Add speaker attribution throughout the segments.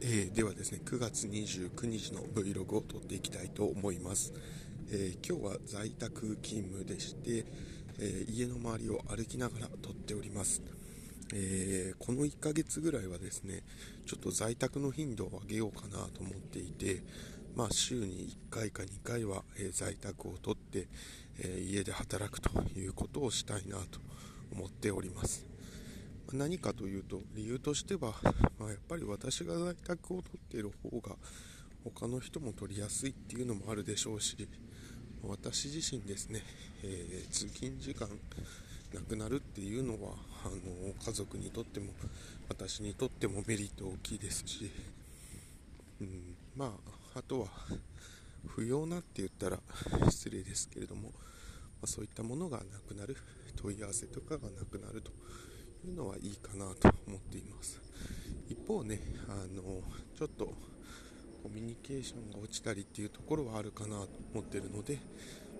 Speaker 1: えー、ではですね9月29日の Vlog を撮っていきたいと思います、えー、今日は在宅勤務でして、えー、家の周りを歩きながら撮っております、えこの1ヶ月ぐらいはですねちょっと在宅の頻度を上げようかなと思っていてまあ、週に1回か2回は、え在宅を取って、え家で働くということをしたいなと思っております。何かというと理由としては、まあ、やっぱり私が在宅を取っている方が他の人も取りやすいっていうのもあるでしょうし私自身ですね、えー、通勤時間なくなるっていうのはあの家族にとっても私にとってもメリット大きいですし、うん、まああとは不要なって言ったら失礼ですけれども、まあ、そういったものがなくなる問い合わせとかがなくなるとうのはいいかなと思っています。一方ねあのちょっとコミュニケーションが落ちたりっていうところはあるかなと思ってるので、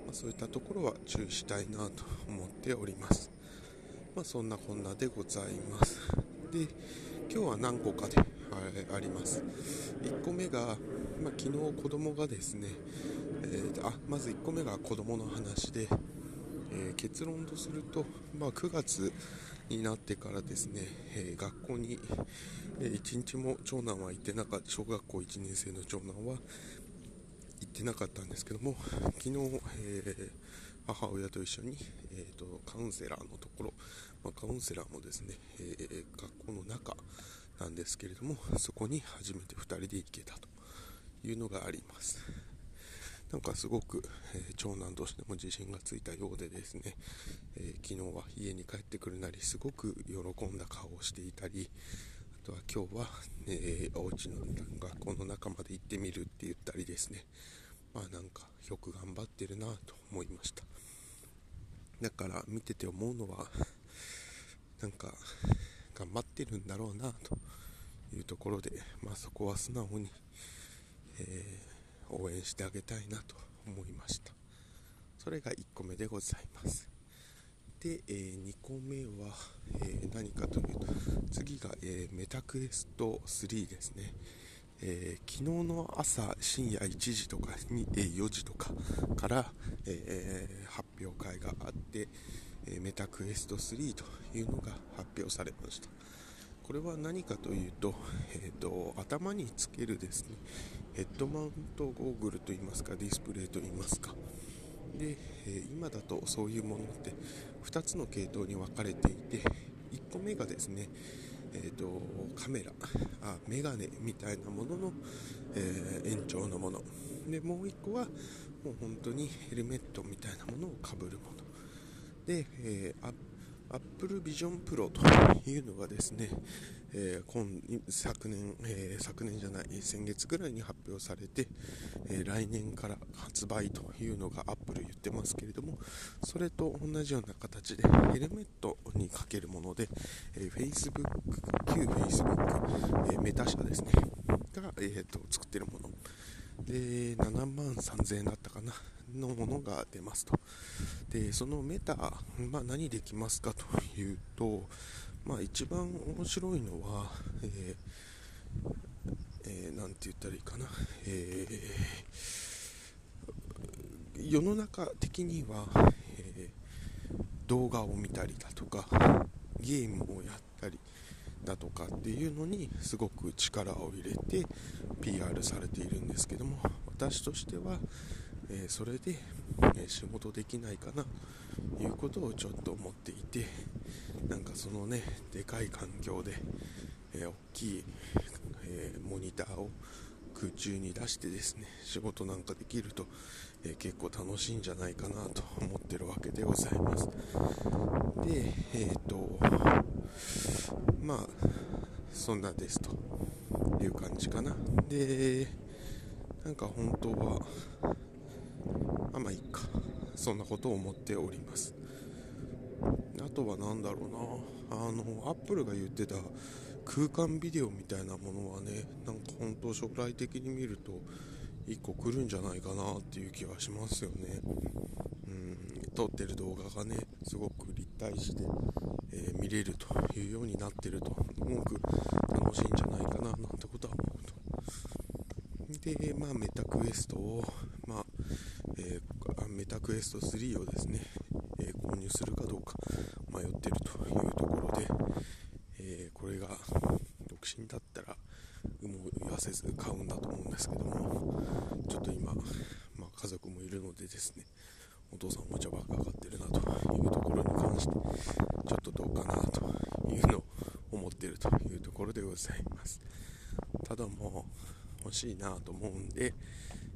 Speaker 1: まあ、そういったところは注意したいなと思っております。まあ、そんなこんなでございます。で今日は何個かであります。1個目が、まあ、昨日子供がですね、えー、あまず1個目が子供の話で、えー、結論とすると、まあ、9月になってからですね、えー、学校に、えー、1日も長男は行ってなかった小学校1年生の長男は行ってなかったんですけども昨日、え、母親と一緒に、えーと、カウンセラーのところ、まあ、カウンセラーもですね、え学校の中なんですけれどもそこに初めて2人で行けたというのがあります。なんかすごく、えー、長男としても自信がついたようでですね、えー、昨日は家に帰ってくるなりすごく喜んだ顔をしていたりあとは今日は、えー、お家の学校の中まで行ってみるって言ったりですね。まあなんかよく頑張ってるなと思いました。だから見てて思うのはなんか頑張ってるんだろうなというところで、まあ、そこは素直に、えー応援してあげたいなと思いました。それが1個目でございます。で、えー、2個目は、えー、何かというと次が、えー、メタクエスト3ですね、え昨日の朝深夜1時とかに、え4時とかから、え発表会があって、えメタクエスト3というのが発表されました。これは何かというと,、えーと、頭につけるですねヘッドマウントゴーグルといいますかディスプレイといいますか。で、え、今だとそういうものって2つの系統に分かれていて1個目がですね、えーと、カメラあメガネみたいなものの、えー、延長のもの。でもう1個はもう本当にヘルメットみたいなものをかぶるもの。で、えー、Apple Vision Pro というのがですね、えー、今昨年、えー、昨年じゃない先月ぐらいに発表されて、えー、来年から発売というのが Apple 言ってますけれどもそれと同じような形でヘルメットにかけるもので、え Facebook 旧 Facebook、えメタ社ですねが、えーと、作ってるもの。で7万3000円だったかな。のものが出ますと。でそのメタ、まあ、何できますかというと、まあ、一番面白いのは、えーえー、て言ったらいいかな、えー、世の中的には、えー、動画を見たりだとかゲームをやったりだとかっていうのにすごく力を入れて PR されているんですけども私としては、えー、それで、え仕事できないかなということをちょっと思っていてなんかそのねでかい環境で、え大きい、えモニターを空中に出してですね仕事なんかできると、え結構楽しいんじゃないかなと思ってるわけでございます。でえっ、とまあそんなですという感じかな。でなんか本当はあまあいいか。そんなことを思っております。あとは何だろうな。あのアップルが言ってた空間ビデオみたいなものはねなんか本当将来的に見ると1個来るんじゃないかなっていう気はしますよね。うん。撮ってる動画がねすごく立体視で、えー、見れるというようになってるとすごく楽しいんじゃないかななんてことは思うと。で、まあ、メタクエストを、えー、メタクエスト3をですね、えー、購入するかどうか迷っているというところで、えこれが独身だったら有無言わせず買うんだと思うんですけどもちょっと今、まあ、家族もいるのでですねお父さんおもちゃばっか買ってるなというところに関してちょっとどうかなというのを思っているというところでございます。ただもう欲しいなと思うんで、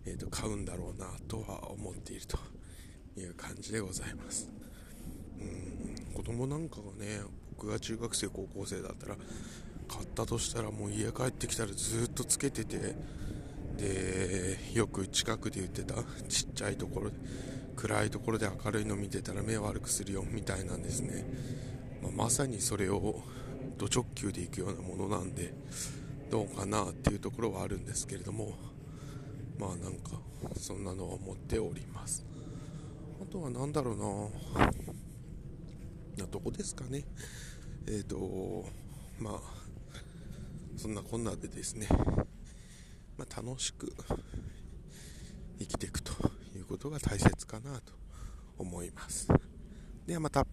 Speaker 1: えー、と買うんだろうなとは思っているという感じでございます。うん子供なんかがね僕が中学生高校生だったら買ったとしたらもう家帰ってきたらずっとつけててでよく近くで言ってたちっちゃいところで暗いところで明るいの見てたら目悪くするよみたいなんですね、まあ、まさにそれをド直球でいくようなものなんでどうかなっていうところはあるんですけれどもまあなんかそんなのは思っております。あとは何だろうな。などこですかね。えっ、ー、とまあそんなこんなでですね、まあ、楽しく生きていくということが大切かなと思います。ではまた。